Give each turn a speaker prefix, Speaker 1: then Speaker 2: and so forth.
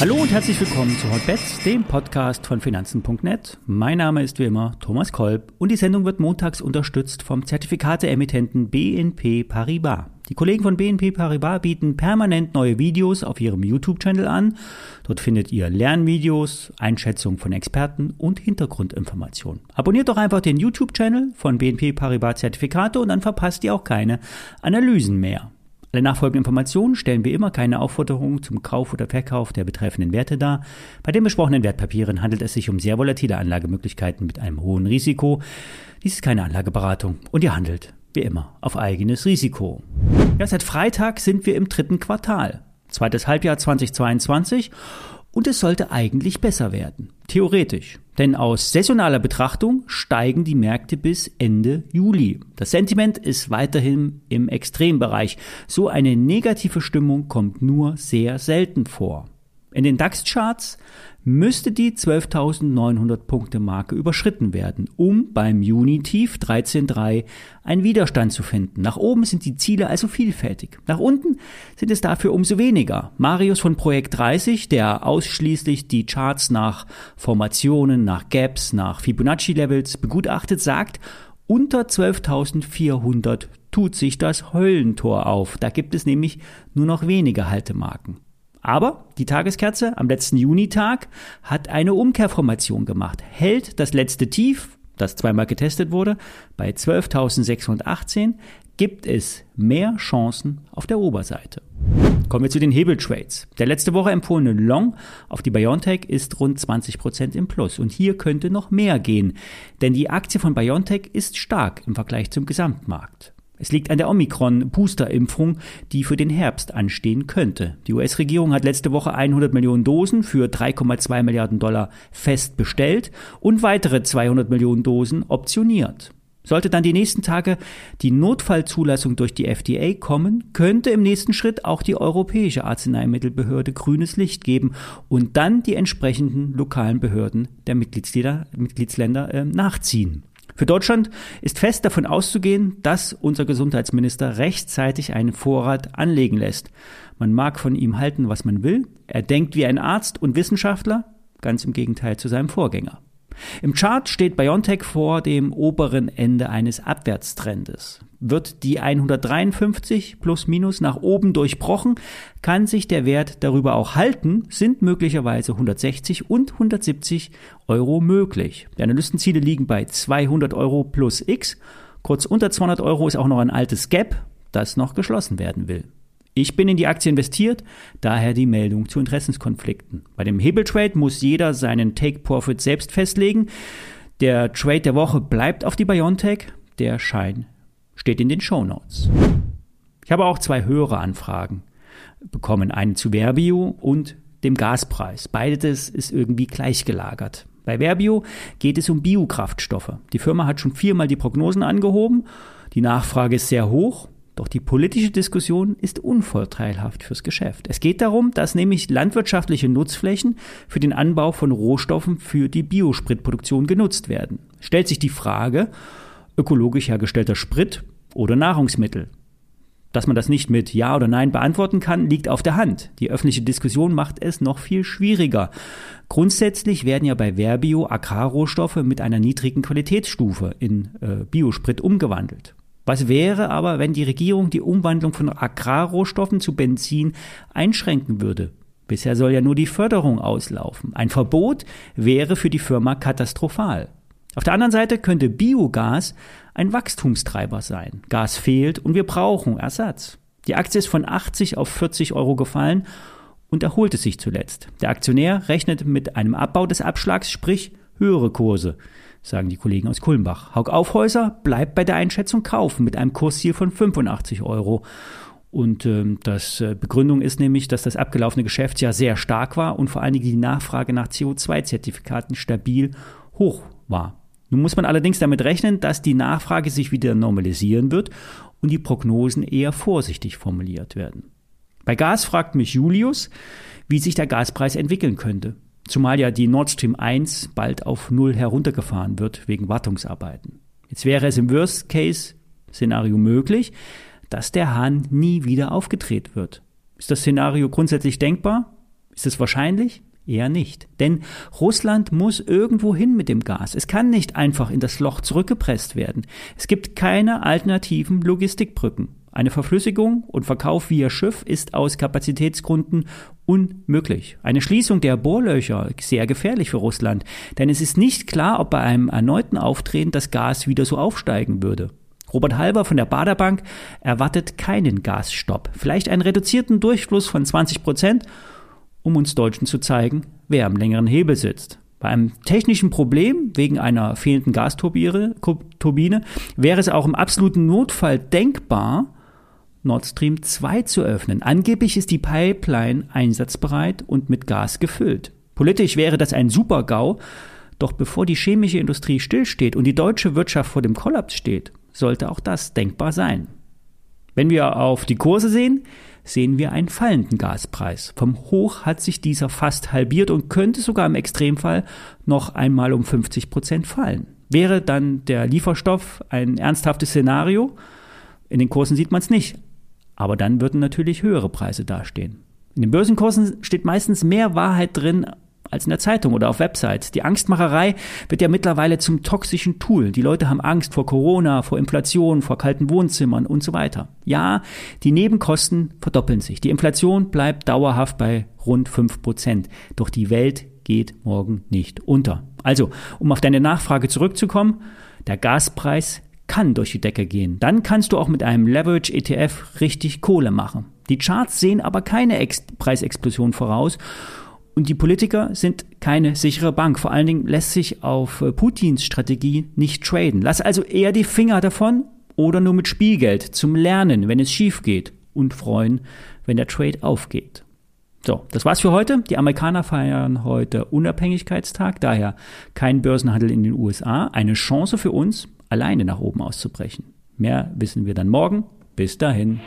Speaker 1: Hallo und herzlich willkommen zu Hotbets, dem Podcast von Finanzen.net. Mein Name ist wie immer Thomas Kolb und die Sendung wird montags unterstützt vom Zertifikateemittenten BNP Paribas. Die Kollegen von BNP Paribas bieten permanent neue Videos auf ihrem YouTube-Channel an. Dort findet ihr Lernvideos, Einschätzungen von Experten und Hintergrundinformationen. Abonniert doch einfach den YouTube-Channel von BNP Paribas Zertifikate und dann verpasst ihr auch keine Analysen mehr. Alle nachfolgenden Informationen stellen wie immer keine Aufforderung zum Kauf oder Verkauf der betreffenden Werte dar. Bei den besprochenen Wertpapieren handelt es sich um sehr volatile Anlagemöglichkeiten mit einem hohen Risiko. Dies ist keine Anlageberatung und ihr handelt, wie immer, auf eigenes Risiko. Ja, seit Freitag sind wir im dritten Quartal. Zweites Halbjahr 2022 und es sollte eigentlich besser werden. Theoretisch. Denn aus saisonaler Betrachtung steigen die Märkte bis Ende Juli. Das Sentiment ist weiterhin im Extrembereich. So eine negative Stimmung kommt nur sehr selten vor. In den DAX-Charts müsste die 12.900 Punkte Marke überschritten werden, um beim Juni-Tief 13.3 einen Widerstand zu finden. Nach oben sind die Ziele also vielfältig. Nach unten sind es dafür umso weniger. Marius von Projekt 30, der ausschließlich die Charts nach Formationen, nach Gaps, nach Fibonacci-Levels begutachtet, sagt, unter 12.400 tut sich das Höllentor auf. Da gibt es nämlich nur noch wenige Haltemarken. Aber die Tageskerze am letzten Junitag hat eine Umkehrformation gemacht, hält das letzte Tief, das zweimal getestet wurde, bei 12.618, gibt es mehr Chancen auf der Oberseite. Kommen wir zu den Hebeltrades. Der letzte Woche empfohlene Long auf die BioNTech ist rund 20% im Plus und hier könnte noch mehr gehen, denn die Aktie von BioNTech ist stark im Vergleich zum Gesamtmarkt. Es liegt an der Omikron-Booster-Impfung, die für den Herbst anstehen könnte. Die US-Regierung hat letzte Woche 100 Millionen Dosen für 3,2 Milliarden Dollar fest bestellt und weitere 200 Millionen Dosen optioniert. Sollte dann die nächsten Tage die Notfallzulassung durch die FDA kommen, könnte im nächsten Schritt auch die Europäische Arzneimittelbehörde grünes Licht geben und dann die entsprechenden lokalen Behörden der Mitgliedsländer äh, nachziehen. Für Deutschland ist fest davon auszugehen, dass unser Gesundheitsminister rechtzeitig einen Vorrat anlegen lässt. Man mag von ihm halten, was man will. Er denkt wie ein Arzt und Wissenschaftler, ganz im Gegenteil zu seinem Vorgänger. Im Chart steht BioNTech vor dem oberen Ende eines Abwärtstrendes. Wird die 153 plus minus nach oben durchbrochen, kann sich der Wert darüber auch halten, sind möglicherweise 160 und 170 Euro möglich. Die Analystenziele liegen bei 200 Euro plus X. Kurz unter 200 Euro ist auch noch ein altes Gap, das noch geschlossen werden will. Ich bin in die Aktie investiert, daher die Meldung zu Interessenskonflikten. Bei dem Hebeltrade muss jeder seinen Take-Profit selbst festlegen. Der Trade der Woche bleibt auf die Biontech, der Schein steht in den Show Notes. Ich habe auch zwei höhere Anfragen bekommen, einen zu Verbio und dem Gaspreis. Beides ist irgendwie gleichgelagert. Bei Verbio geht es um Biokraftstoffe. Die Firma hat schon viermal die Prognosen angehoben. Die Nachfrage ist sehr hoch doch die politische Diskussion ist unvorteilhaft fürs Geschäft. Es geht darum, dass nämlich landwirtschaftliche Nutzflächen für den Anbau von Rohstoffen für die Biospritproduktion genutzt werden. Stellt sich die Frage, ökologisch hergestellter Sprit oder Nahrungsmittel. Dass man das nicht mit Ja oder Nein beantworten kann, liegt auf der Hand. Die öffentliche Diskussion macht es noch viel schwieriger. Grundsätzlich werden ja bei Verbio Agrarrohstoffe mit einer niedrigen Qualitätsstufe in äh, Biosprit umgewandelt. Was wäre aber, wenn die Regierung die Umwandlung von Agrarrohstoffen zu Benzin einschränken würde? Bisher soll ja nur die Förderung auslaufen. Ein Verbot wäre für die Firma katastrophal. Auf der anderen Seite könnte Biogas ein Wachstumstreiber sein. Gas fehlt und wir brauchen Ersatz. Die Aktie ist von 80 auf 40 Euro gefallen und erholte sich zuletzt. Der Aktionär rechnet mit einem Abbau des Abschlags, sprich höhere Kurse sagen die Kollegen aus Kulmbach. Haug Aufhäuser bleibt bei der Einschätzung kaufen mit einem Kursziel von 85 Euro. Und ähm, das äh, Begründung ist nämlich, dass das abgelaufene Geschäftsjahr sehr stark war und vor allen Dingen die Nachfrage nach CO2-Zertifikaten stabil hoch war. Nun muss man allerdings damit rechnen, dass die Nachfrage sich wieder normalisieren wird und die Prognosen eher vorsichtig formuliert werden. Bei Gas fragt mich Julius, wie sich der Gaspreis entwickeln könnte. Zumal ja die Nord Stream 1 bald auf Null heruntergefahren wird wegen Wartungsarbeiten. Jetzt wäre es im Worst-Case-Szenario möglich, dass der Hahn nie wieder aufgedreht wird. Ist das Szenario grundsätzlich denkbar? Ist es wahrscheinlich? Eher nicht. Denn Russland muss irgendwo hin mit dem Gas. Es kann nicht einfach in das Loch zurückgepresst werden. Es gibt keine alternativen Logistikbrücken. Eine Verflüssigung und Verkauf via Schiff ist aus Kapazitätsgründen unmöglich. Eine Schließung der Bohrlöcher sehr gefährlich für Russland, denn es ist nicht klar, ob bei einem erneuten Auftreten das Gas wieder so aufsteigen würde. Robert Halber von der Baderbank erwartet keinen Gasstopp, vielleicht einen reduzierten Durchfluss von 20 Prozent, um uns Deutschen zu zeigen, wer am längeren Hebel sitzt. Bei einem technischen Problem wegen einer fehlenden Gasturbine wäre es auch im absoluten Notfall denkbar, Nord Stream 2 zu öffnen. Angeblich ist die Pipeline einsatzbereit und mit Gas gefüllt. Politisch wäre das ein Super-GAU, doch bevor die chemische Industrie stillsteht und die deutsche Wirtschaft vor dem Kollaps steht, sollte auch das denkbar sein. Wenn wir auf die Kurse sehen, sehen wir einen fallenden Gaspreis. Vom Hoch hat sich dieser fast halbiert und könnte sogar im Extremfall noch einmal um 50 Prozent fallen. Wäre dann der Lieferstoff ein ernsthaftes Szenario? In den Kursen sieht man es nicht. Aber dann würden natürlich höhere Preise dastehen. In den Börsenkursen steht meistens mehr Wahrheit drin als in der Zeitung oder auf Websites. Die Angstmacherei wird ja mittlerweile zum toxischen Tool. Die Leute haben Angst vor Corona, vor Inflation, vor kalten Wohnzimmern und so weiter. Ja, die Nebenkosten verdoppeln sich. Die Inflation bleibt dauerhaft bei rund fünf Prozent. Doch die Welt geht morgen nicht unter. Also, um auf deine Nachfrage zurückzukommen, der Gaspreis kann durch die Decke gehen. Dann kannst du auch mit einem Leverage ETF richtig Kohle machen. Die Charts sehen aber keine Ex Preisexplosion voraus und die Politiker sind keine sichere Bank. Vor allen Dingen lässt sich auf äh, Putins Strategie nicht traden. Lass also eher die Finger davon oder nur mit Spielgeld zum Lernen, wenn es schief geht und freuen, wenn der Trade aufgeht. So, das war's für heute. Die Amerikaner feiern heute Unabhängigkeitstag, daher kein Börsenhandel in den USA. Eine Chance für uns, alleine nach oben auszubrechen. Mehr wissen wir dann morgen. Bis dahin.